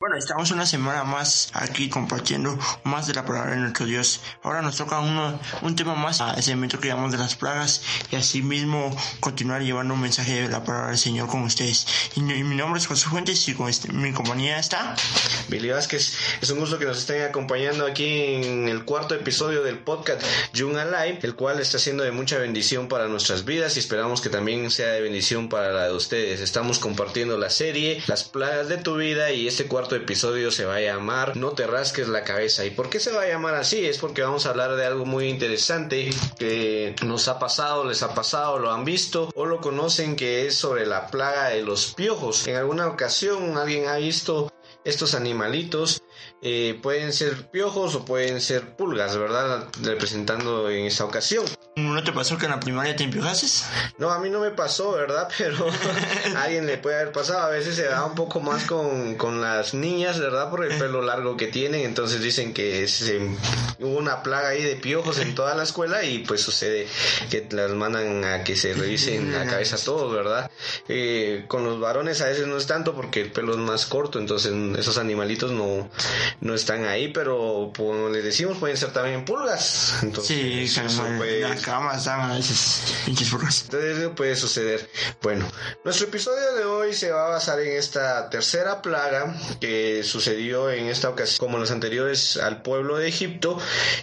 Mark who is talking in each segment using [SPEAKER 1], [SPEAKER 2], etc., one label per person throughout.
[SPEAKER 1] Bueno, estamos una semana más aquí compartiendo más de la palabra de nuestro Dios. Ahora nos toca uno, un tema más, a ese momento que llamamos de las plagas, y así mismo continuar llevando un mensaje de la palabra del Señor con ustedes. Y, mi nombre es José Fuentes y con este, mi compañía está
[SPEAKER 2] Billy Vázquez. Es un gusto que nos estén acompañando aquí en el cuarto episodio del podcast Jung Alive, el cual está siendo de mucha bendición para nuestras vidas y esperamos que también sea de bendición para la de ustedes. Estamos compartiendo la serie Las plagas de tu vida y este cuarto episodio se va a llamar No te rasques la cabeza. ¿Y por qué se va a llamar así? Es porque vamos a hablar de algo muy interesante que nos ha pasado, les ha pasado, lo han visto o lo conocen que es sobre la plaga de los piojos. En alguna ocasión alguien ha visto estos animalitos eh, pueden ser piojos o pueden ser pulgas, ¿verdad? Representando en esta ocasión.
[SPEAKER 1] ¿No te pasó que en la primaria te empiojases?
[SPEAKER 2] No, a mí no me pasó, ¿verdad? Pero a alguien le puede haber pasado. A veces se da un poco más con, con las niñas, ¿verdad? Por el pelo largo que tienen. Entonces dicen que se, hubo una plaga ahí de piojos en toda la escuela y pues sucede que las mandan a que se revisen la cabeza todos, ¿verdad? Eh, con los varones a veces no es tanto porque el pelo es más corto, entonces esos animalitos no, no están ahí, pero como les decimos, pueden ser también pulgas.
[SPEAKER 1] Entonces, sí, puede... la cama están a veces pinches.
[SPEAKER 2] Entonces puede suceder. Bueno, nuestro episodio de hoy se va a basar en esta tercera plaga que sucedió en esta ocasión, como los anteriores, al pueblo de Egipto,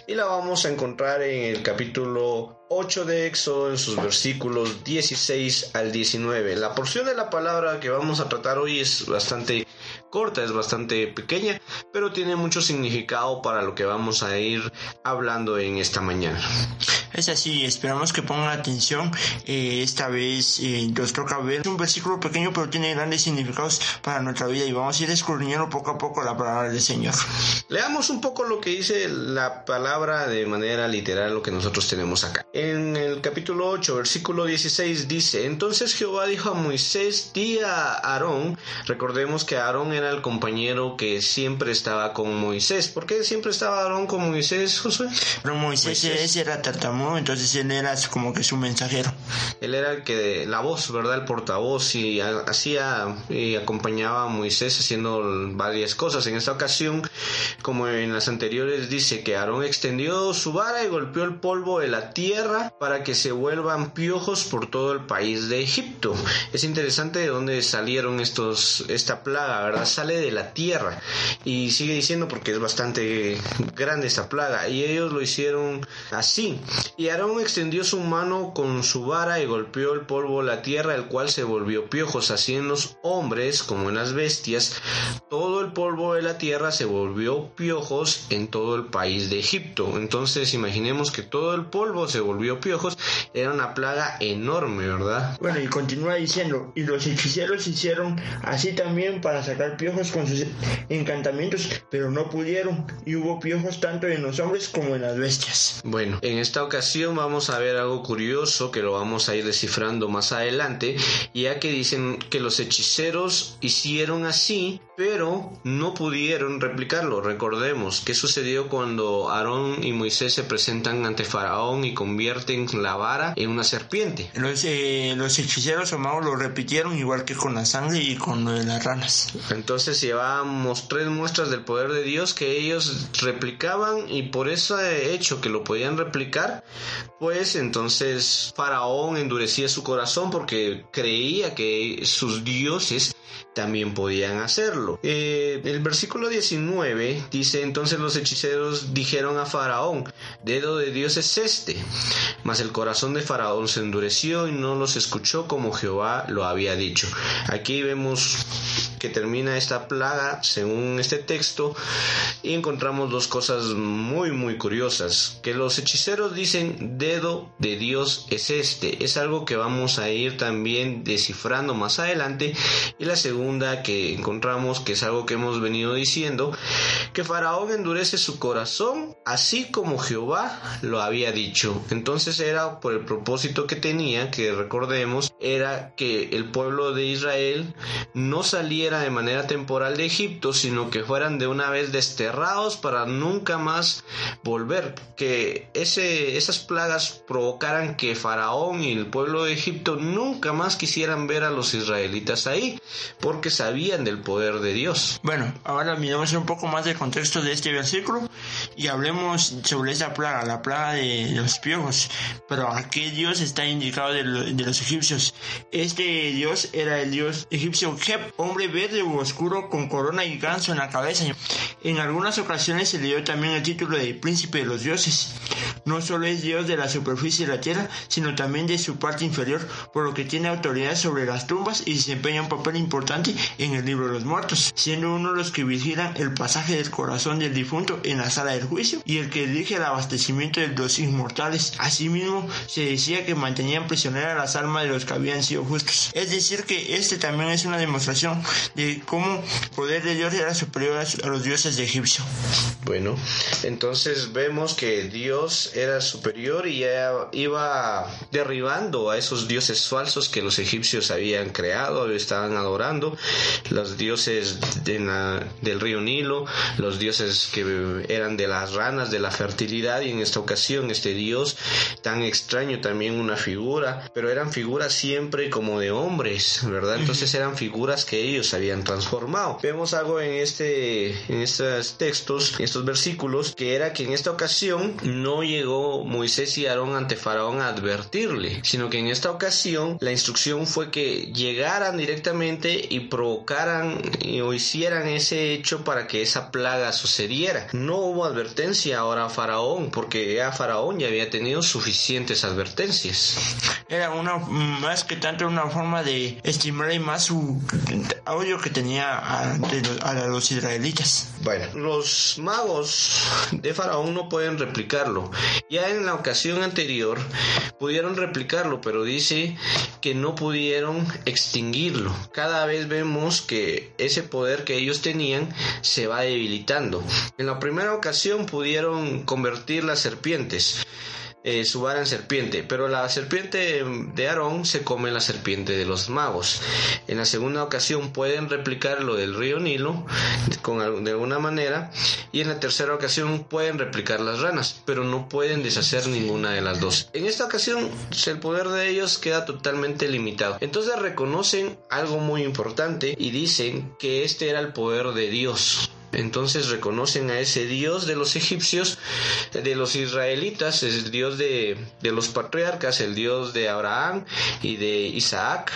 [SPEAKER 2] y la vamos a encontrar en el capítulo 8 de Éxodo en sus versículos 16 al 19. La porción de la palabra que vamos a tratar hoy es bastante corta, es bastante pequeña, pero tiene mucho significado para lo que vamos a ir hablando en esta mañana.
[SPEAKER 1] Es así, esperamos que pongan atención. Eh, esta vez eh, nos toca ver un versículo pequeño, pero tiene grandes significados para nuestra vida y vamos a ir escudriñando poco a poco la palabra del Señor.
[SPEAKER 2] Leamos un poco lo que dice la palabra de manera literal, lo que nosotros tenemos acá. En el capítulo 8, versículo 16 dice, entonces Jehová dijo a Moisés, di a Aarón, recordemos que Aarón era el compañero que siempre estaba con Moisés. ¿Por qué siempre estaba Aarón con Moisés, Josué?
[SPEAKER 1] Pero Moisés, era tartamudo, entonces él era como que su mensajero.
[SPEAKER 2] Él era el que, la voz, ¿verdad? El portavoz y hacía y acompañaba a Moisés haciendo varias cosas. En esta ocasión, como en las anteriores, dice que Aarón extendió su vara y golpeó el polvo de la tierra para que se vuelvan piojos por todo el país de Egipto. Es interesante de dónde salieron estos, esta plaga, ¿verdad? sale de la tierra. Y sigue diciendo porque es bastante grande esta plaga. Y ellos lo hicieron así. Y Aarón extendió su mano con su vara y golpeó el polvo de la tierra, el cual se volvió piojos, así en los hombres como en las bestias. Todo el polvo de la tierra se volvió piojos en todo el país de Egipto. Entonces imaginemos que todo el polvo se volvió piojos. Era una plaga enorme, ¿verdad?
[SPEAKER 1] Bueno, y continúa diciendo, y los hechiceros hicieron así también para sacar piojos con sus encantamientos, pero no pudieron y hubo piojos tanto en los hombres como en las bestias.
[SPEAKER 2] Bueno, en esta ocasión vamos a ver algo curioso que lo vamos a ir descifrando más adelante, ya que dicen que los hechiceros hicieron así, pero no pudieron replicarlo. Recordemos qué sucedió cuando Aarón y Moisés se presentan ante Faraón y convierten la vara en una serpiente.
[SPEAKER 1] Los, eh, los hechiceros amados lo repitieron igual que con la sangre y con las ranas.
[SPEAKER 2] Entonces llevábamos tres muestras del poder de Dios que ellos replicaban y por ese hecho que lo podían replicar, pues entonces Faraón endurecía su corazón porque creía que sus dioses también podían hacerlo. Eh, el versículo 19 dice entonces los hechiceros dijeron a Faraón, dedo de Dios es este. Mas el corazón de Faraón se endureció y no los escuchó como Jehová lo había dicho. Aquí vemos que termina esta plaga según este texto y encontramos dos cosas muy muy curiosas que los hechiceros dicen dedo de Dios es este. Es algo que vamos a ir también descifrando más adelante. Y la segunda que encontramos, que es algo que hemos venido diciendo, que Faraón endurece su corazón, así como Jehová lo había dicho. Entonces era por el propósito que tenía, que recordemos, era que el pueblo de Israel no saliera de manera temporal de Egipto, sino que fueran de una vez desterrados para nunca más volver. Que ese, esas plagas provocaran que Faraón y el pueblo de Egipto nunca más quisieran ver a los israelitas ahí, porque sabían del poder de Dios.
[SPEAKER 1] Bueno, ahora miremos un poco más del contexto de este versículo y hablemos sobre esa plaga, la plaga de los piojos. Pero aquí Dios está indicado de, de los egipcios. Este Dios era el Dios egipcio Hep, hombre verde u oscuro con corona y ganso en la cabeza. En algunas ocasiones se le dio también el título de príncipe de los dioses. No solo es Dios de la superficie de la tierra, sino también de su parte inferior, por lo que tiene autoridad sobre las tumbas y desempeña un papel importante en el libro de los muertos, siendo uno de los que vigilan el pasaje del corazón del difunto en la sala del juicio y el que dirige el abastecimiento de los inmortales. Asimismo, se decía que mantenían prisioneras las almas de los que habían sido justos. Es decir, que este también es una demostración de cómo el poder de Dios era superior a los dioses de Egipcio.
[SPEAKER 2] Bueno, entonces vemos que Dios era superior y ya iba derribando a esos dioses falsos que los egipcios habían creado, estaban adorando, los dioses del río Nilo, los dioses que eran de las ranas, de la fertilidad, y en esta ocasión este dios tan extraño también una figura, pero eran figuras siempre como de hombres, ¿verdad? Entonces eran figuras que ellos habían transformado. Vemos algo en este en estos textos, en estos versículos, que era que en esta ocasión no llegó Moisés y Aarón ante Faraón a advertirle, sino que en esta ocasión la instrucción fue que llegaran directamente y provocaran o hicieran ese hecho para que esa plaga sucediera. No hubo advertencia ahora a Faraón, porque ya Faraón ya había tenido suficientes advertencias.
[SPEAKER 1] Era una más que tanto una forma de estimar más su audio que tenía a, a los israelitas.
[SPEAKER 2] Bueno, los magos de Faraón no pueden replicarlo. Ya en la ocasión anterior pudieron replicarlo, pero dice que no pudieron extinguirlo. Cada vez vemos que ese poder que ellos tenían se va debilitando. En la primera ocasión pudieron convertir las serpientes eh, su vara en serpiente, pero la serpiente de Aarón se come la serpiente de los magos. En la segunda ocasión pueden replicar lo del río Nilo con, de alguna manera y en la tercera ocasión pueden replicar las ranas, pero no pueden deshacer ninguna de las dos. En esta ocasión el poder de ellos queda totalmente limitado. Entonces reconocen algo muy importante y dicen que este era el poder de Dios. Entonces reconocen a ese Dios de los egipcios, de los israelitas, el Dios de, los patriarcas, el Dios de Abraham y de Isaac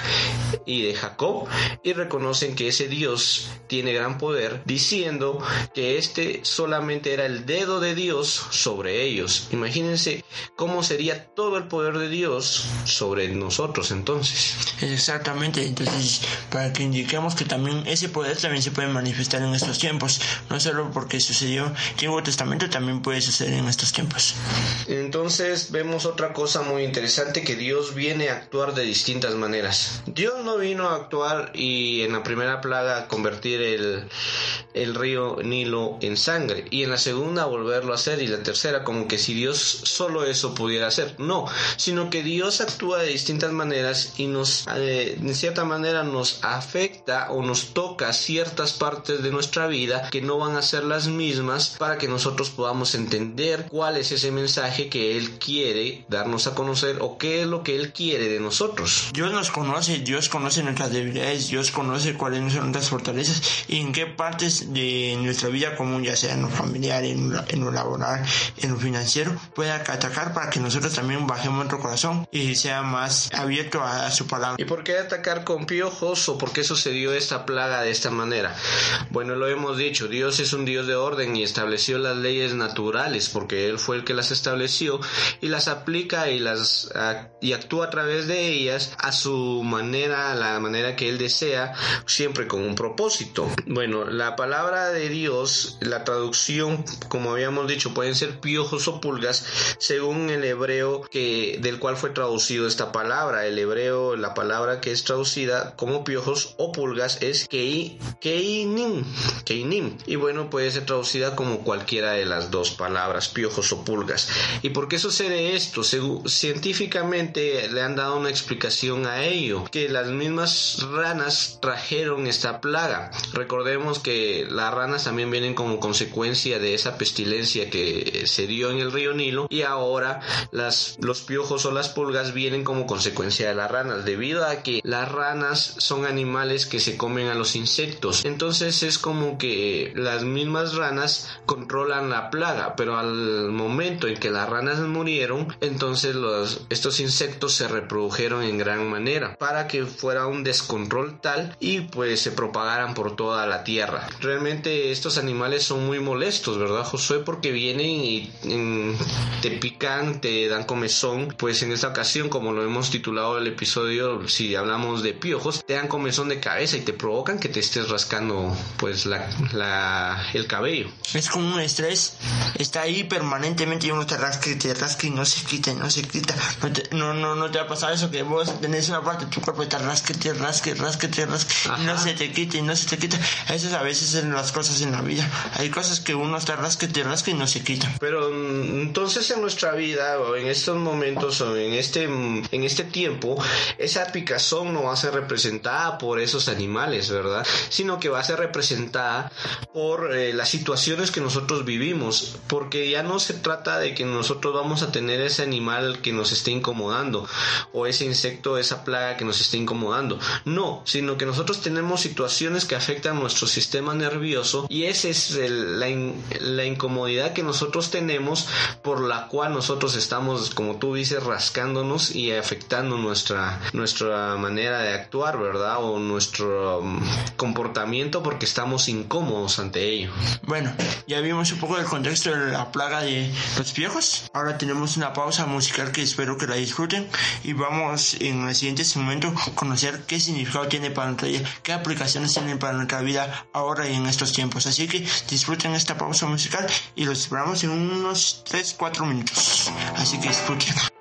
[SPEAKER 2] y de Jacob, y reconocen que ese Dios tiene gran poder, diciendo que este solamente era el dedo de Dios sobre ellos. Imagínense cómo sería todo el poder de Dios sobre nosotros entonces.
[SPEAKER 1] Exactamente, entonces para que indiquemos que también ese poder también se puede manifestar en estos tiempos no solo porque sucedió en Antiguo Testamento, también puede suceder en estos tiempos.
[SPEAKER 2] Entonces vemos otra cosa muy interesante, que Dios viene a actuar de distintas maneras. Dios no vino a actuar y en la primera plaga convertir el, el río Nilo en sangre y en la segunda volverlo a hacer y la tercera como que si Dios solo eso pudiera hacer. No, sino que Dios actúa de distintas maneras y nos, eh, de cierta manera nos afecta o nos toca ciertas partes de nuestra vida no van a ser las mismas para que nosotros podamos entender cuál es ese mensaje que Él quiere darnos a conocer o qué es lo que Él quiere de nosotros.
[SPEAKER 1] Dios nos conoce, Dios conoce nuestras debilidades, Dios conoce cuáles son nuestras fortalezas y en qué partes de nuestra vida común, ya sea en lo familiar, en lo, laboral, en lo financiero, pueda atacar para que nosotros también bajemos nuestro corazón y sea más abierto a, a su palabra.
[SPEAKER 2] ¿Y por qué atacar con piojos o por qué sucedió esta plaga de esta manera? Bueno, lo hemos dicho, Dios es un Dios de orden y estableció las leyes naturales porque Él fue el que las estableció y las aplica y las y actúa a través de ellas a su manera, a la manera que Él desea, siempre con un propósito. Bueno, la palabra de Dios, la traducción, como habíamos dicho, pueden ser piojos o pulgas según el hebreo que del cual fue traducido esta palabra. El hebreo, la palabra que es traducida como piojos o pulgas es kei, keinim, keinim. Y bueno, puede ser traducida como cualquiera de las dos palabras, piojos o pulgas. ¿Y por qué sucede esto? científicamente le han dado una explicación a ello, que las mismas ranas trajeron esta plaga. Recordemos que las ranas también vienen como consecuencia de esa pestilencia que se dio en el río Nilo y ahora las, los piojos o las pulgas vienen como consecuencia de las ranas, debido a que las ranas son animales que se comen a los insectos. Entonces es como que las mismas ranas controlan la plaga, pero al momento en que las ranas murieron, entonces estos insectos se reprodujeron en gran manera para que fuera un descontrol tal y pues se propagaran por toda la tierra. Realmente estos animales son muy molestos, ¿verdad, Josué? Porque vienen y te pican, te dan comezón. Pues en esta ocasión, como lo hemos titulado el episodio, si hablamos de piojos, te dan comezón de cabeza y te provocan que te estés rascando pues la el cabello.
[SPEAKER 1] Es como un estrés, está ahí permanentemente y uno te rasca y te rasca y no se quita, no se quita. No, te, no, no, no te va a pasar eso que vos tenés una parte de tu cuerpo y te rasca, te rasca, rasca, te rasca y no se te quita y no se te quita. Eso es a veces en las cosas en la vida. Hay cosas que uno te rasca, te rasca y no se quita.
[SPEAKER 2] Pero mm, entonces en nuestra vida o en estos momentos o en este, en este tiempo, esa picazón no va a ser representada por esos animales, ¿verdad? Sino que va a ser representada por eh, las situaciones que nosotros vivimos. Porque ya no se trata de que nosotros vamos a tener ese animal que nos esté incomodando o ese insecto, esa plaga que nos esté incomodando. No, sino que nosotros tenemos situaciones que afectan nuestro sistema nervioso y esa es la, la incomodidad que nosotros tenemos por la cual nosotros estamos, como tú dices, rascándonos y afectando nuestra, nuestra manera de actuar, ¿verdad? O nuestro um, comportamiento porque estamos incómodos ante ello.
[SPEAKER 1] Bueno, ya vimos un poco del contexto de la plaga de los viejos. Ahora tenemos una pausa musical que espero que la disfruten y vamos en el siguiente momento conocer qué significado tiene para nuestra vida, qué aplicaciones tienen para nuestra vida ahora y en estos tiempos. Así que disfruten esta pausa musical y los esperamos en unos 3-4 minutos. Así que disfruten.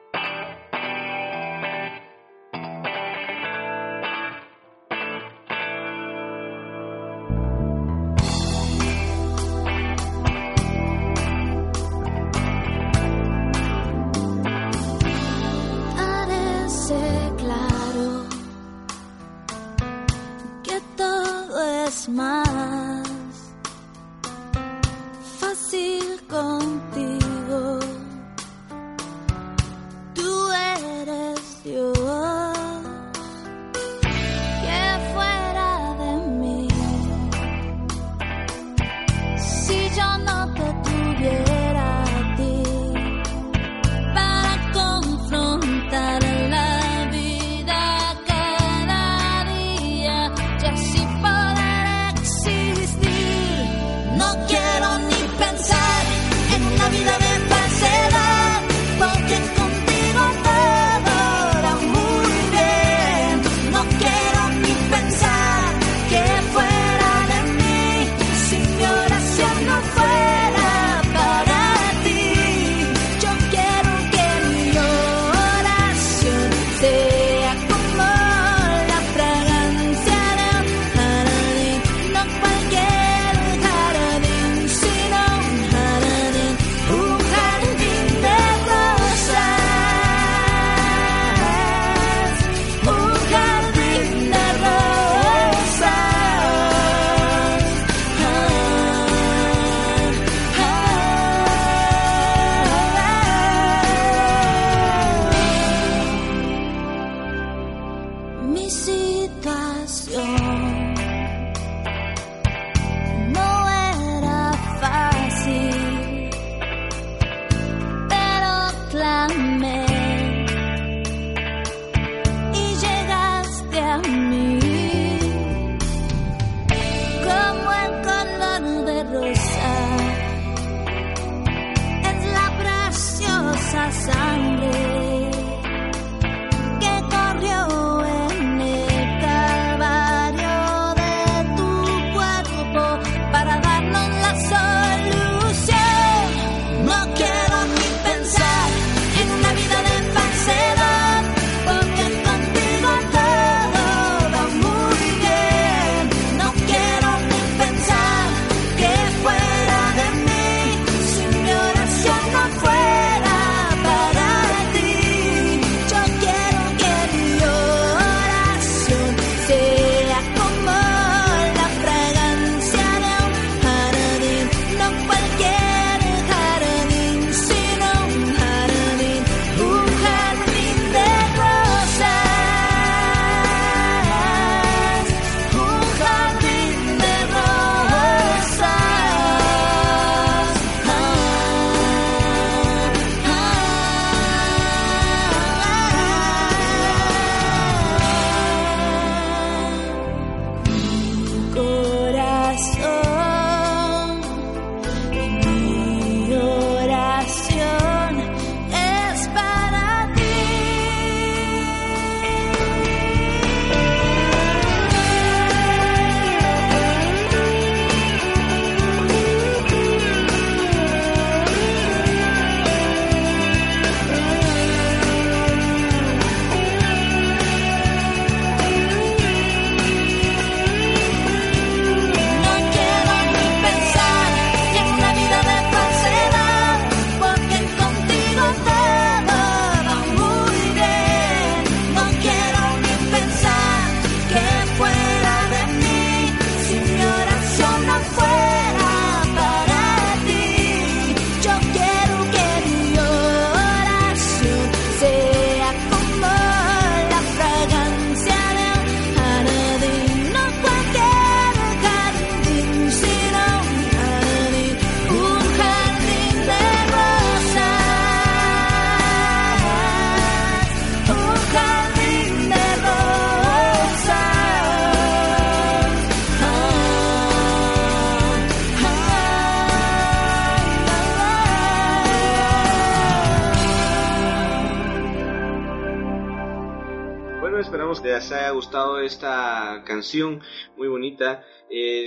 [SPEAKER 2] Les haya gustado esta canción muy bonita.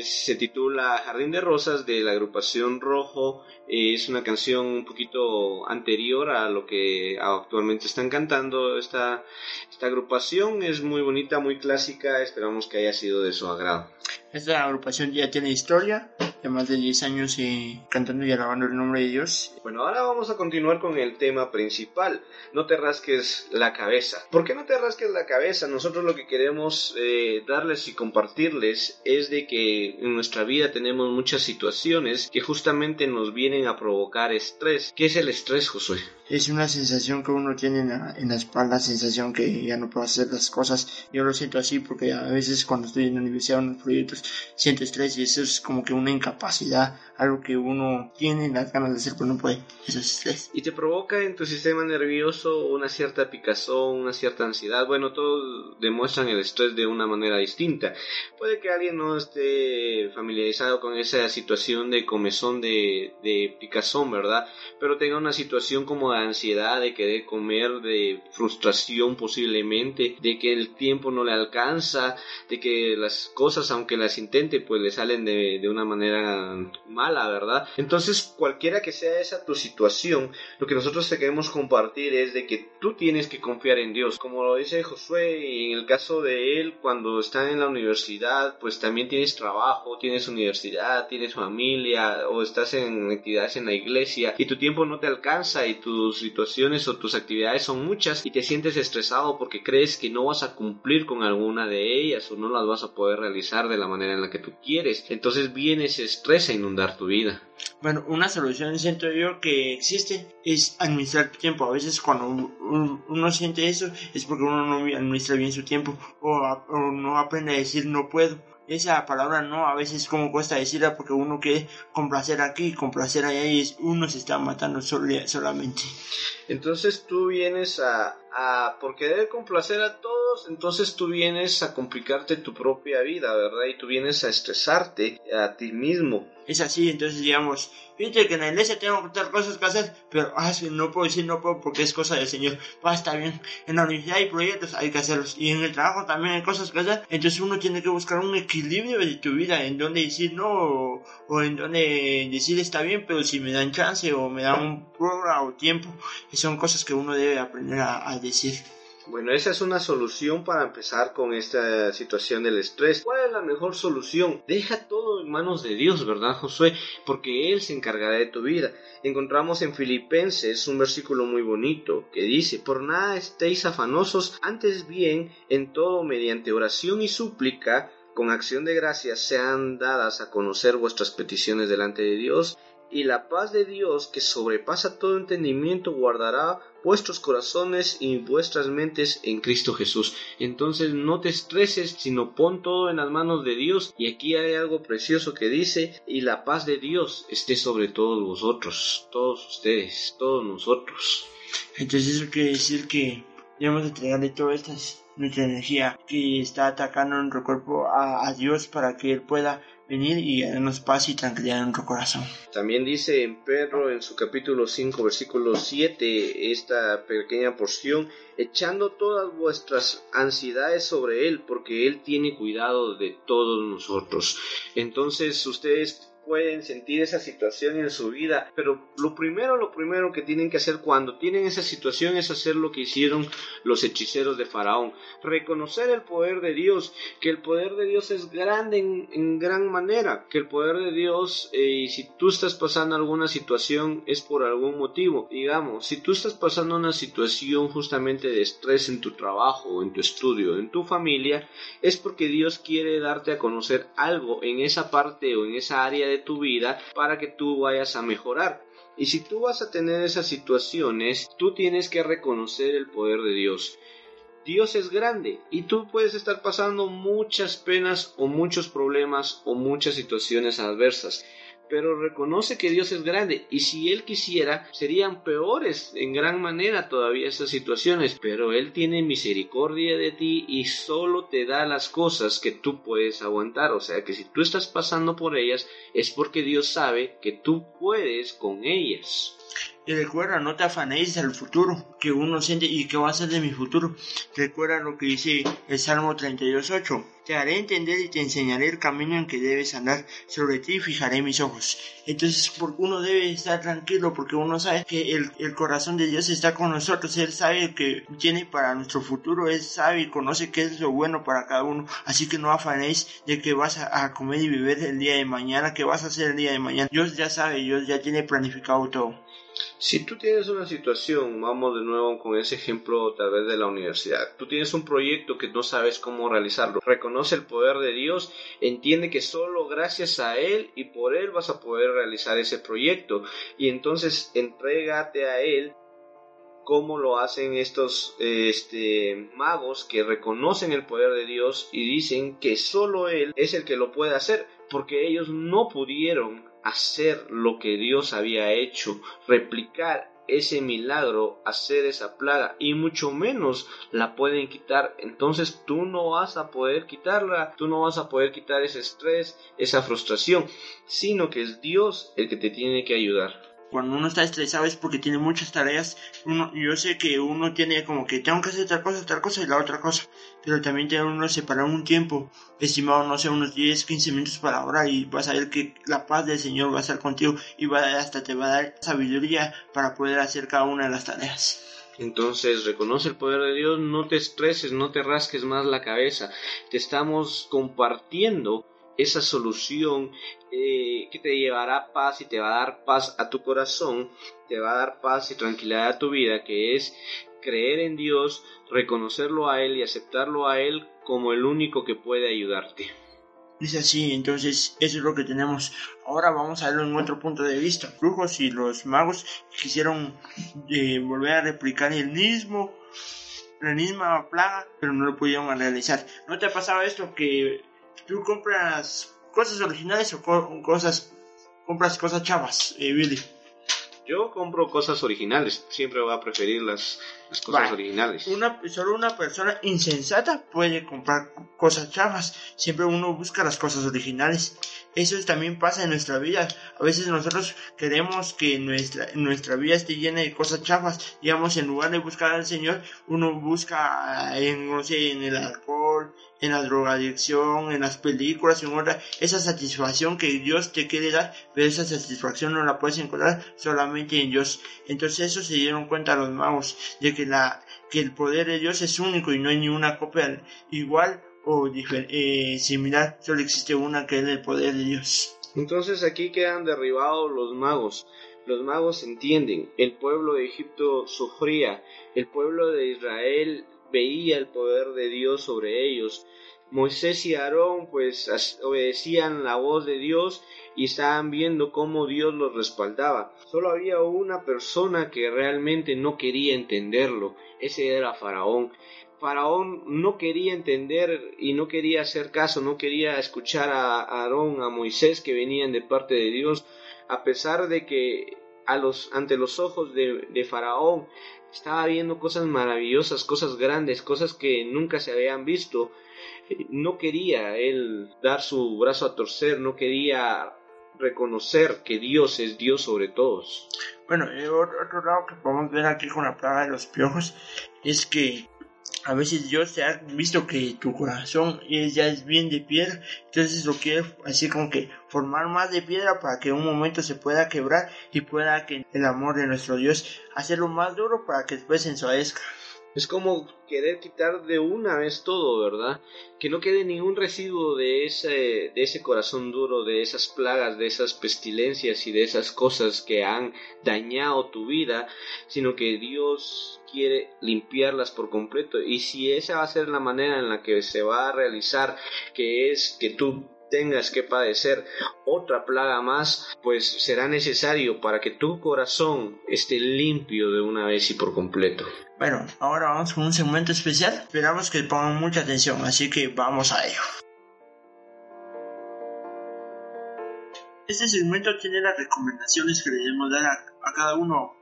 [SPEAKER 2] se titula Jardín de Rosas de la agrupación Rojo. es una canción un poquito anterior a lo que actualmente están cantando esta, esta agrupación. Es muy bonita, muy clásica. Esperamos que haya sido de su agrado.
[SPEAKER 1] Esta agrupación ya tiene historia de más de 10 años y cantando y alabando el nombre de Dios.
[SPEAKER 2] Bueno, ahora vamos a continuar con el tema principal. No te rasques la cabeza. ¿Por qué no te rasques la cabeza? Nosotros lo que queremos eh, darles y compartirles es de que en nuestra vida tenemos muchas situaciones que justamente nos vienen a provocar estrés. ¿Qué es el estrés, Josué?
[SPEAKER 1] Es una sensación que uno tiene en la, en la, espalda, sensación que ya no puedo hacer las cosas. Yo lo siento así porque a veces cuando estoy en la universidad en los proyectos siento estrés y eso es como que una incapacidad, algo que uno tiene las ganas de hacer pero no puede. Eso es estrés.
[SPEAKER 2] Y te provoca en tu sistema nervioso una cierta picazón, una cierta ansiedad. Bueno, todos demuestran el estrés de una manera distinta. Puede que alguien no esté familiarizado con esa situación de comezón de, de picazón, ¿verdad? Pero tenga una situación como ansiedad, de querer comer, de frustración posiblemente, de que el tiempo no le alcanza, de que las cosas, aunque las intente, pues le salen de, de una manera mala, ¿verdad? Entonces, cualquiera que sea esa tu situación, lo que nosotros te queremos compartir es de que tú tienes que confiar en Dios. Como lo dice Josué, en el caso de él, cuando está en la universidad, pues también tienes trabajo, tienes universidad, tienes familia, o estás en actividades en la iglesia, y tu tiempo no te alcanza y tu tus situaciones o tus actividades son muchas y te sientes estresado porque crees que no vas a cumplir con alguna de ellas o no las vas a poder realizar de la manera en la que tú quieres. Entonces viene ese estrés a inundar tu vida.
[SPEAKER 1] Bueno, una solución siento yo que existe es administrar tu tiempo. A veces cuando uno, siente eso es porque uno no administra bien su tiempo o, o no aprende a decir no puedo esa palabra no a veces como cuesta decirla porque uno quiere complacer aquí, complacer allá y uno se está matando solamente.
[SPEAKER 2] Entonces tú vienes a, a por querer complacer a todos Entonces tú vienes a complicarte tu propia vida, ¿verdad? Y tú vienes a estresarte a ti mismo.
[SPEAKER 1] Es así, entonces digamos, fíjate que en la iglesia tengo que hacer cosas que hacer, pero ah, no puedo decir no puedo porque es cosa del Señor. Va, está bien. En la universidad hay proyectos, hay que hacerlos. Y en el trabajo también hay cosas que hacer. Entonces uno tiene que buscar un equilibrio de tu vida, en donde decir no o, en donde decir está bien, pero si me dan chance o me dan un programa o tiempo, son cosas que uno debe aprender a decir.
[SPEAKER 2] Bueno, esa es una solución para empezar con esta situación del estrés. ¿Cuál es la mejor solución? Deja todo en manos de Dios, ¿verdad, Josué? Porque Él se encargará de tu vida. Encontramos en Filipenses un versículo muy bonito que dice, por nada estéis afanosos, antes bien, en todo mediante oración y súplica, con acción de gracias sean dadas a conocer vuestras peticiones delante de Dios y la paz de Dios que sobrepasa todo entendimiento guardará vuestros corazones y vuestras mentes en Cristo Jesús. Entonces no te estreses, sino pon todo en las manos de Dios. Y aquí hay algo precioso que dice, y la paz de Dios esté sobre todos vosotros, todos ustedes, todos nosotros.
[SPEAKER 1] Entonces eso quiere decir que debemos entregarle toda esta nuestra energía que está atacando nuestro cuerpo a Dios para que Él pueda venir y darnos paz y tranquilidad en nuestro corazón.
[SPEAKER 2] También dice en Pedro en su capítulo 5 versículo 7 esta pequeña porción, echando todas vuestras ansiedades sobre Él, porque Él tiene cuidado de todos nosotros. Entonces ustedes pueden sentir esa situación en su vida, pero lo primero, lo primero que tienen que hacer cuando tienen esa situación es hacer lo que hicieron los hechiceros de Faraón, reconocer el poder de Dios, que el poder de Dios es grande en, gran manera, que el poder de Dios, eh, y si tú estás pasando alguna situación es por algún motivo, digamos, si tú estás pasando una situación justamente de estrés en tu trabajo, en tu estudio, en tu familia, es porque Dios quiere darte a conocer algo en esa parte o en esa área de tu vida para que tú vayas a mejorar. Y si tú vas a tener esas situaciones, tú tienes que reconocer el poder de Dios. Dios es grande y tú puedes estar pasando muchas penas o muchos problemas o muchas situaciones adversas pero reconoce que Dios es grande y si Él quisiera serían peores en gran manera todavía esas situaciones, pero Él tiene misericordia de ti y solo te da las cosas que tú puedes aguantar, o sea que si tú estás pasando por ellas es porque Dios sabe que tú puedes con ellas.
[SPEAKER 1] Y recuerda, no te afanéis al futuro que uno siente y que va a ser de mi futuro. Recuerda lo que dice el Salmo 32.8. Te haré entender y te enseñaré el camino en que debes andar. Sobre ti fijaré mis ojos. Entonces, uno debe estar tranquilo, porque uno sabe que el, el corazón de Dios está con nosotros. Él sabe que tiene para nuestro futuro. Él sabe y conoce qué es lo bueno para cada uno. Así que no afanéis de que vas a, a comer y beber el día de mañana, que vas a hacer el día de mañana. Dios ya sabe, Dios ya tiene planificado todo.
[SPEAKER 2] Si tú tienes una situación, vamos de nuevo con ese ejemplo tal vez de la universidad, tú tienes un proyecto que no sabes cómo realizarlo, reconoce el poder de Dios, entiende que solo gracias a Él y por Él vas a poder realizar ese proyecto y entonces entrégate a Él como lo hacen estos este, magos que reconocen el poder de Dios y dicen que solo Él es el que lo puede hacer, porque ellos no pudieron hacer lo que Dios había hecho, replicar ese milagro, hacer esa plaga y mucho menos la pueden quitar. Entonces tú no vas a poder quitarla, tú no vas a poder quitar ese estrés, esa frustración, sino que es Dios el que te tiene que ayudar
[SPEAKER 1] cuando uno está estresado es porque tiene muchas tareas. Uno, yo sé que uno tiene como que tengo que hacer tal cosa, tal cosa y la otra cosa. Pero también tiene uno separar un tiempo, estimado, no sé, unos 10, 15 minutos para ahora y vas a ver que la paz del Señor va a estar contigo y va hasta te va a dar sabiduría para poder hacer cada una de las tareas.
[SPEAKER 2] Entonces, reconoce el poder de Dios, no te estreses, no te rasques más la cabeza. Te estamos compartiendo esa solución eh, que te llevará paz y te va a dar paz a tu corazón, te va a dar paz y tranquilidad a tu vida, que es creer en Dios, reconocerlo a Él y aceptarlo a Él como el único que puede ayudarte.
[SPEAKER 1] Dice así, entonces eso es lo que tenemos. Ahora vamos a verlo en otro punto de vista. Los brujos y los magos quisieron eh, volver a replicar el mismo, la misma plaga, pero no lo pudieron realizar. ¿No te ha pasado esto que tú compras cosas originales o cosas compras cosas chavas, eh, Billy?
[SPEAKER 2] Yo compro cosas originales, siempre voy a preferir las, cosas originales.
[SPEAKER 1] Una, solo una persona insensata puede comprar cosas chafas, siempre uno busca las cosas originales. Eso también pasa en nuestra vida. A veces nosotros queremos que nuestra, nuestra vida esté llena de cosas chafas. Digamos, en lugar de buscar al Señor, uno busca en, no sé, en el alcohol, en la drogadicción, en las películas, en otra, esa satisfacción que Dios te quiere dar, pero esa satisfacción no la puedes encontrar solamente en Dios. Entonces eso se dieron cuenta los magos, de que la, que el poder de Dios es único y no hay ni una copia igual o eh, similar, solo existe una que es el poder de Dios.
[SPEAKER 2] Entonces aquí quedan derribados los magos. Los magos entienden, el pueblo de Egipto sufría, el pueblo de Israel veía el poder de Dios sobre ellos. Moisés y Aarón pues obedecían la voz de Dios y estaban viendo cómo Dios los respaldaba. Solo había una persona que realmente no quería entenderlo, ese era Faraón. Faraón no quería entender y no quería hacer caso, no quería escuchar a Aarón, a Moisés que venían de parte de Dios, a pesar de que a los, ante los ojos de, de Faraón estaba viendo cosas maravillosas, cosas grandes, cosas que nunca se habían visto. No quería él dar su brazo a torcer, no quería reconocer que Dios es Dios sobre todos.
[SPEAKER 1] Bueno, otro lado que podemos ver aquí con la plaga de los piojos es que a veces Dios te ha visto que tu corazón ya es bien de piedra, entonces lo quiere así como que formar más de piedra para que en un momento se pueda quebrar y pueda que el amor de nuestro Dios hacerlo más duro para que después se ensuadezca.
[SPEAKER 2] Es como querer quitar de una vez todo, ¿verdad? Que no quede ningún residuo de ese, de ese corazón duro, de esas plagas, de esas pestilencias y de esas cosas que han dañado tu vida, sino que Dios quiere limpiarlas por completo. Y si esa va a ser la manera en la que se va a realizar, que es que tú tengas que padecer otra plaga más, pues será necesario para que tu corazón esté limpio de una vez y por completo.
[SPEAKER 1] Bueno, ahora vamos con un segmento especial. Esperamos que pongan mucha atención, así que vamos a ello. Este segmento tiene las recomendaciones que le debemos dar a, cada uno,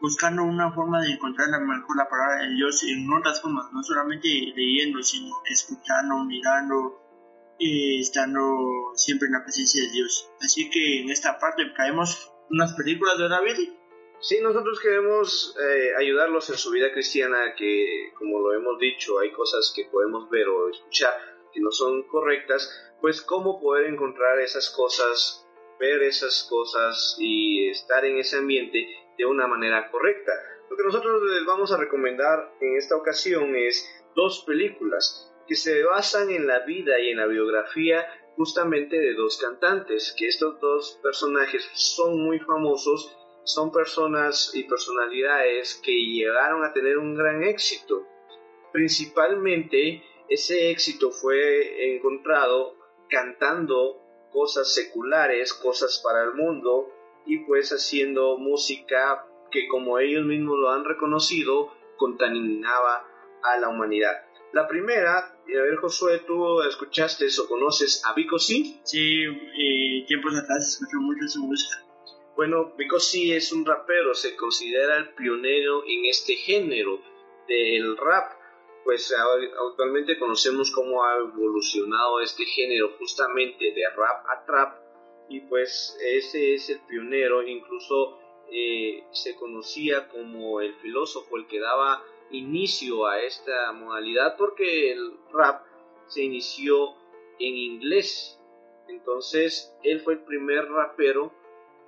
[SPEAKER 1] buscando una forma de encontrar la mejor la palabra de Dios en otras formas, no solamente leyendo, sino escuchando, mirando, estando siempre en la presencia de Dios. Así que en esta parte traemos unas películas de David.
[SPEAKER 2] Sí, nosotros queremos eh, ayudarlos en su vida cristiana, que como lo hemos dicho, hay cosas que podemos ver o escuchar que no son correctas, pues cómo poder encontrar esas cosas, ver esas cosas y estar en ese ambiente de una manera correcta. Lo que nosotros les vamos a recomendar en esta ocasión es dos películas que se basan en la vida y en la biografía justamente de dos cantantes, que estos dos personajes son muy famosos, son personas y personalidades que llegaron a tener un gran éxito. Principalmente ese éxito fue encontrado cantando cosas seculares, cosas para el mundo y pues haciendo música que como ellos mismos lo han reconocido contaminaba a la humanidad. La primera, a ver Josué, ¿tú escuchaste o conoces a Vico
[SPEAKER 1] Sí? Sí, eh, tiempos atrás escuché mucho su música.
[SPEAKER 2] Bueno, Vico sí es un rapero, se considera el pionero en este género del rap. Pues actualmente conocemos cómo ha evolucionado este género justamente de rap a trap y pues ese es el pionero, incluso eh, se conocía como el filósofo, el que daba inicio a esta modalidad porque el rap se inició en inglés. Entonces, él fue el primer rapero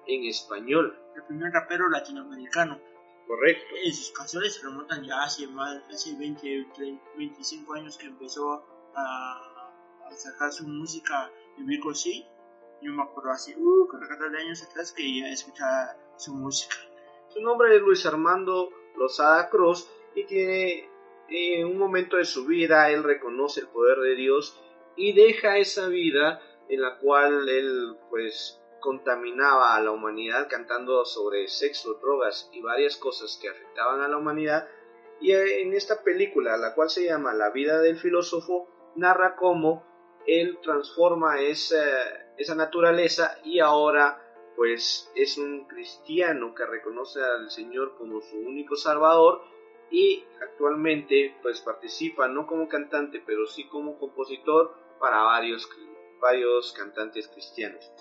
[SPEAKER 2] en español.
[SPEAKER 1] El primer rapero latinoamericano.
[SPEAKER 2] Correcto.
[SPEAKER 1] Y sus canciones se remontan ya hace más, hace 20, 25 años que empezó a, sacar su música en Vico sí. Yo me acuerdo así, uh, de años atrás que ya escuchaba su música.
[SPEAKER 2] Su nombre es Luis Armando Lozada Cruz y tiene en un momento de su vida él reconoce el poder de Dios y deja esa vida en la cual él pues contaminaba a la humanidad cantando sobre sexo, drogas y varias cosas que afectaban a la humanidad. Y en esta película, la cual se llama La vida del filósofo, narra cómo él transforma esa, esa naturaleza y ahora pues es un cristiano que reconoce al Señor como su único salvador y actualmente pues participa no como cantante pero sí como compositor para varios, varios cantantes cristianos.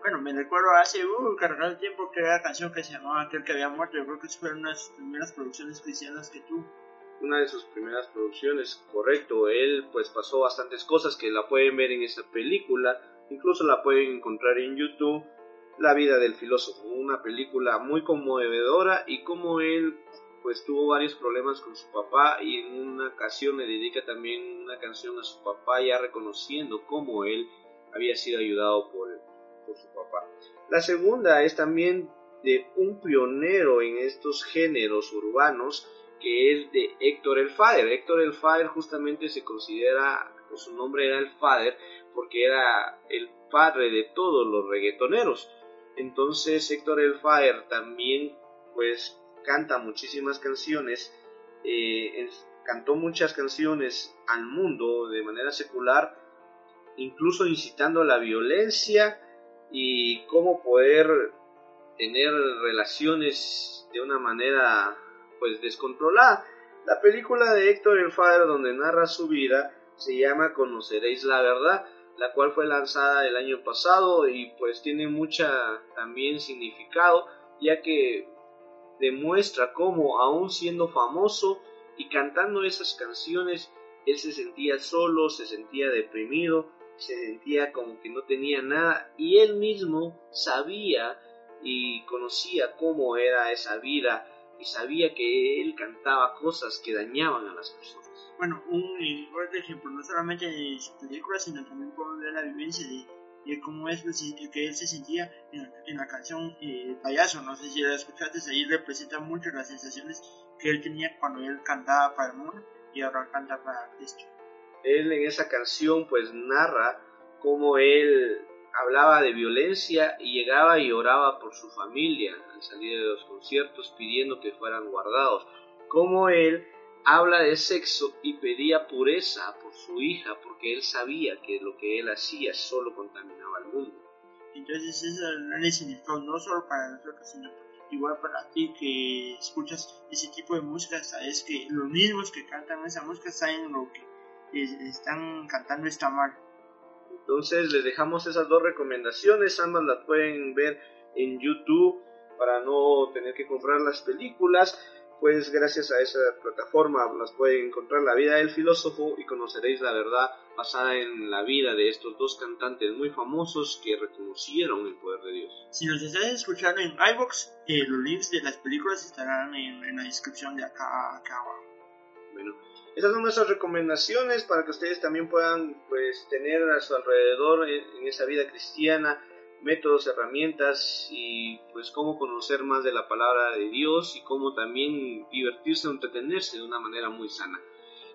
[SPEAKER 1] Bueno, me recuerdo hace uh, cargado tiempo que era la canción que se llamaba Aquel que había muerto. Yo creo que fue una de sus primeras producciones cristianas que tuvo.
[SPEAKER 2] Una de sus primeras producciones, correcto. Él pues pasó bastantes cosas que la pueden ver en esta película. Incluso la pueden encontrar en YouTube. La vida del filósofo, una película muy conmovedora y como él pues tuvo varios problemas con su papá y en una ocasión le dedica también una canción a su papá ya reconociendo cómo él había sido ayudado por, por su papá. La segunda es también de un pionero en estos géneros urbanos que es de Héctor el Fader. Héctor el Fader justamente se considera, o su nombre era el Fader, porque era el padre de todos los reggaetoneros. Entonces Héctor el Fader también pues canta muchísimas canciones, eh, cantó muchas canciones al mundo de manera secular, incluso incitando a la violencia y cómo poder tener relaciones de una manera pues descontrolada. La película de Héctor el Father donde narra su vida se llama Conoceréis la verdad, la cual fue lanzada el año pasado y pues tiene mucha también significado ya que demuestra cómo, aún siendo famoso y cantando esas canciones, él se sentía solo, se sentía deprimido, se sentía como que no tenía nada y él mismo sabía y conocía cómo era esa vida y sabía que él cantaba cosas que dañaban a las personas.
[SPEAKER 1] Bueno, un ejemplo, no solamente de su película, sino también por la vivencia de y cómo es que él se sentía en, la canción eh, Payaso. No sé si la escuchaste, ahí representa mucho las sensaciones que él tenía cuando él cantaba para el mundo y ahora canta para Cristo.
[SPEAKER 2] Él en esa canción pues narra cómo él hablaba de violencia y llegaba y oraba por su familia al salir de los conciertos pidiendo que fueran guardados. Cómo él habla de sexo y pedía pureza por su hija porque él sabía que lo que él hacía solo contaminaba al mundo.
[SPEAKER 1] Entonces eso le significó no solo para nosotros, sino igual para ti que escuchas ese tipo de música, sabes que los mismos que cantan esa música saben lo que están cantando está mal.
[SPEAKER 2] Entonces les dejamos esas dos recomendaciones, ambas las pueden ver en YouTube para no tener que comprar las películas pues gracias a esa plataforma las pueden encontrar la vida del filósofo y conoceréis la verdad basada en la vida de estos dos cantantes muy famosos que reconocieron el poder de Dios.
[SPEAKER 1] Si nos estás escuchando en iVox, eh, los links de las películas estarán en, la descripción de acá, acá abajo.
[SPEAKER 2] Bueno, esas son nuestras recomendaciones para que ustedes también puedan pues tener a su alrededor en esa vida cristiana métodos, herramientas y pues cómo conocer más de la palabra de Dios y cómo también divertirse o entretenerse de una manera muy sana.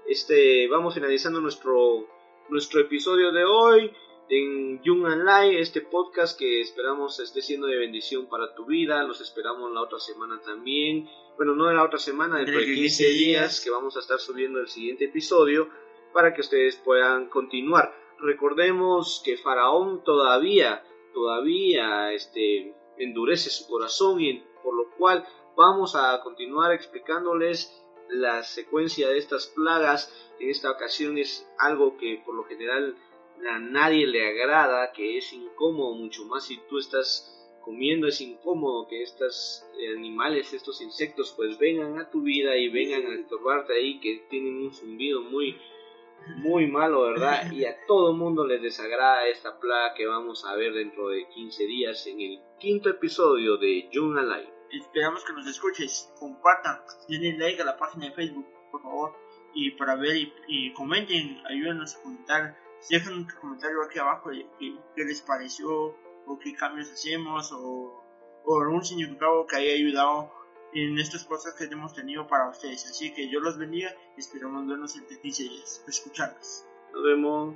[SPEAKER 2] Este, vamos finalizando nuestro, nuestro episodio de hoy en Young and Light, este podcast que esperamos esté siendo de bendición para tu vida. Los esperamos la otra semana también. Bueno, no la otra semana, dentro de 15 días que vamos a estar subiendo el siguiente episodio para que ustedes puedan continuar. Recordemos que Faraón todavía todavía este, endurece su corazón y por lo cual vamos a continuar explicándoles la secuencia de estas plagas. En esta ocasión es algo que por lo general a nadie le agrada, que es incómodo mucho más si tú estás comiendo es incómodo que estos animales, estos insectos pues vengan a tu vida y vengan a estorbarte ahí que tienen un zumbido muy muy malo, ¿verdad? Y a todo mundo les desagrada esta plaga que vamos a ver dentro de 15 días en el quinto episodio de June Alive.
[SPEAKER 1] Esperamos que nos escuches, compartan, denle like a la página de Facebook, por favor, y para ver y, comenten, ayúdenos a comentar, dejen un comentario aquí abajo de qué, les pareció, o qué cambios hacemos, o, o algún significado que haya ayudado en estas cosas que hemos tenido para ustedes. Así que yo los bendiga y esperamos vernos en 15 días. Escucharlos.
[SPEAKER 2] Nos vemos.